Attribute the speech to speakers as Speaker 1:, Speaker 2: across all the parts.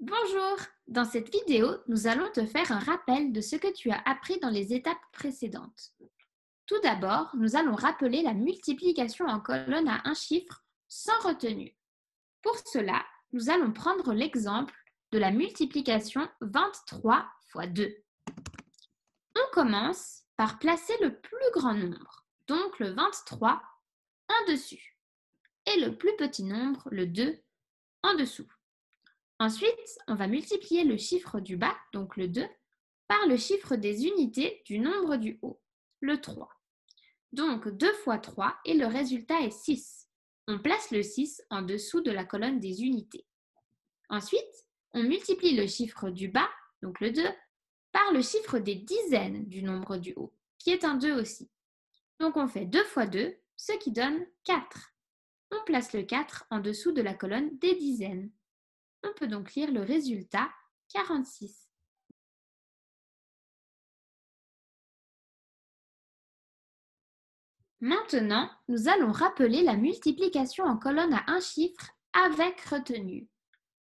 Speaker 1: Bonjour Dans cette vidéo, nous allons te faire un rappel de ce que tu as appris dans les étapes précédentes. Tout d'abord, nous allons rappeler la multiplication en colonne à un chiffre sans retenue. Pour cela, nous allons prendre l'exemple de la multiplication 23 fois 2. On commence par placer le plus grand nombre, donc le 23, en dessus, et le plus petit nombre, le 2, en dessous. Ensuite, on va multiplier le chiffre du bas, donc le 2, par le chiffre des unités du nombre du haut, le 3. Donc 2 fois 3 et le résultat est 6. On place le 6 en dessous de la colonne des unités. Ensuite, on multiplie le chiffre du bas, donc le 2, par le chiffre des dizaines du nombre du haut, qui est un 2 aussi. Donc on fait 2 fois 2, ce qui donne 4. On place le 4 en dessous de la colonne des dizaines. On peut donc lire le résultat 46. Maintenant, nous allons rappeler la multiplication en colonne à un chiffre avec retenue.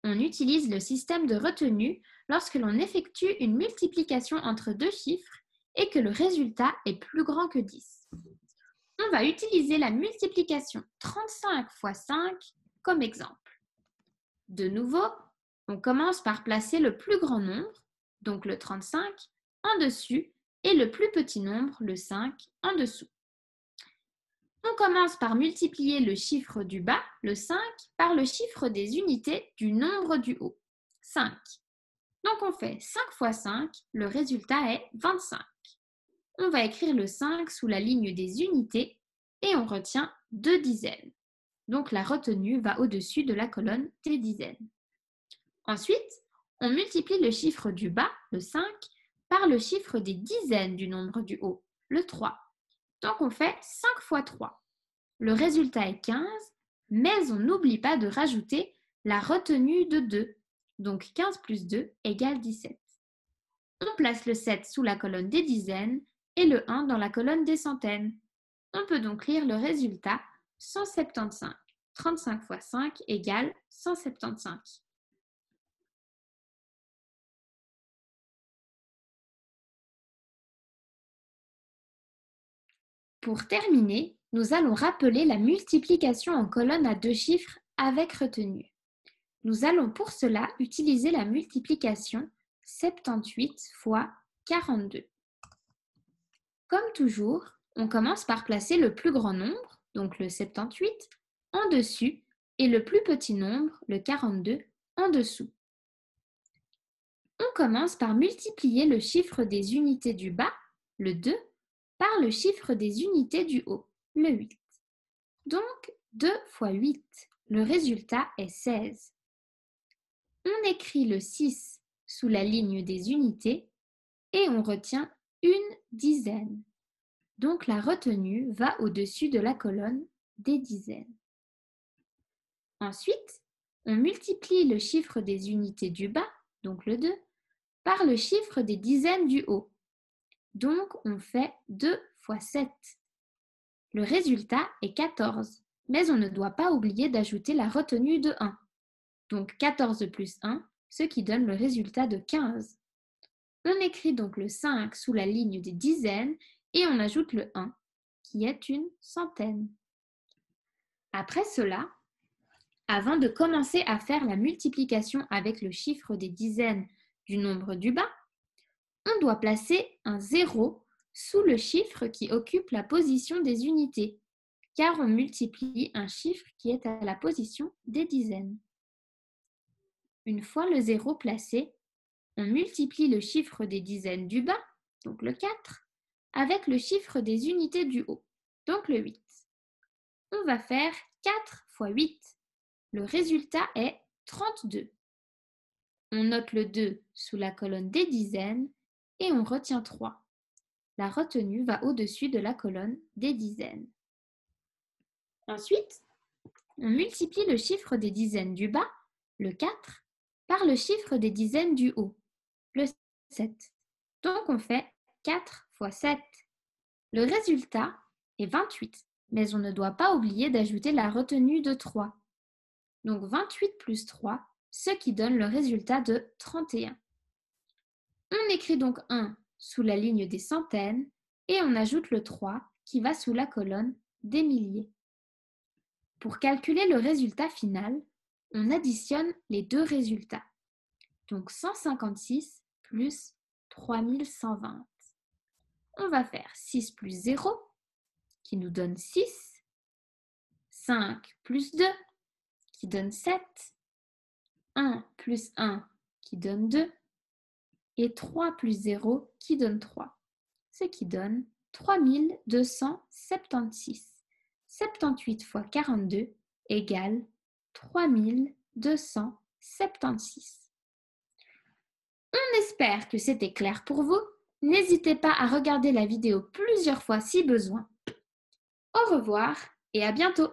Speaker 1: On utilise le système de retenue lorsque l'on effectue une multiplication entre deux chiffres et que le résultat est plus grand que 10. On va utiliser la multiplication 35 x 5 comme exemple. De nouveau, on commence par placer le plus grand nombre, donc le 35, en dessus et le plus petit nombre, le 5, en dessous. On commence par multiplier le chiffre du bas, le 5, par le chiffre des unités du nombre du haut, 5. Donc on fait 5 fois 5, le résultat est 25. On va écrire le 5 sous la ligne des unités et on retient deux dizaines. Donc la retenue va au-dessus de la colonne des dizaines. Ensuite, on multiplie le chiffre du bas, le 5, par le chiffre des dizaines du nombre du haut, le 3. Donc on fait 5 fois 3. Le résultat est 15, mais on n'oublie pas de rajouter la retenue de 2. Donc 15 plus 2 égale 17. On place le 7 sous la colonne des dizaines et le 1 dans la colonne des centaines. On peut donc lire le résultat 175. 35 fois 5 égale 175. Pour terminer, nous allons rappeler la multiplication en colonne à deux chiffres avec retenue. Nous allons pour cela utiliser la multiplication 78 fois 42. Comme toujours, on commence par placer le plus grand nombre, donc le 78, en dessus et le plus petit nombre, le 42, en dessous. On commence par multiplier le chiffre des unités du bas, le 2, par le chiffre des unités du haut, le 8. Donc 2 fois 8, le résultat est 16. On écrit le 6 sous la ligne des unités et on retient une dizaine. Donc la retenue va au-dessus de la colonne des dizaines. Ensuite, on multiplie le chiffre des unités du bas, donc le 2, par le chiffre des dizaines du haut. Donc on fait 2 fois 7. Le résultat est 14, mais on ne doit pas oublier d'ajouter la retenue de 1. Donc 14 plus 1, ce qui donne le résultat de 15. On écrit donc le 5 sous la ligne des dizaines et on ajoute le 1, qui est une centaine. Après cela, avant de commencer à faire la multiplication avec le chiffre des dizaines du nombre du bas, on doit placer un 0 sous le chiffre qui occupe la position des unités, car on multiplie un chiffre qui est à la position des dizaines. Une fois le 0 placé, on multiplie le chiffre des dizaines du bas, donc le 4, avec le chiffre des unités du haut, donc le 8. On va faire 4 fois 8. Le résultat est 32. On note le 2 sous la colonne des dizaines et on retient 3. La retenue va au-dessus de la colonne des dizaines. Ensuite, on multiplie le chiffre des dizaines du bas, le 4, par le chiffre des dizaines du haut, le 7. Donc on fait 4 fois 7. Le résultat est 28, mais on ne doit pas oublier d'ajouter la retenue de 3. Donc 28 plus 3 ce qui donne le résultat de 31. On écrit donc 1 sous la ligne des centaines et on ajoute le 3 qui va sous la colonne des milliers. Pour calculer le résultat final, on additionne les deux résultats. Donc 156 plus 3120. On va faire 6 plus 0 qui nous donne 6, 5 plus 2 qui donne 7, 1 plus 1 qui donne 2 et 3 plus 0 qui donne 3, ce qui donne 3276. 78 fois 42 égale 3276. On espère que c'était clair pour vous. N'hésitez pas à regarder la vidéo plusieurs fois si besoin. Au revoir et à bientôt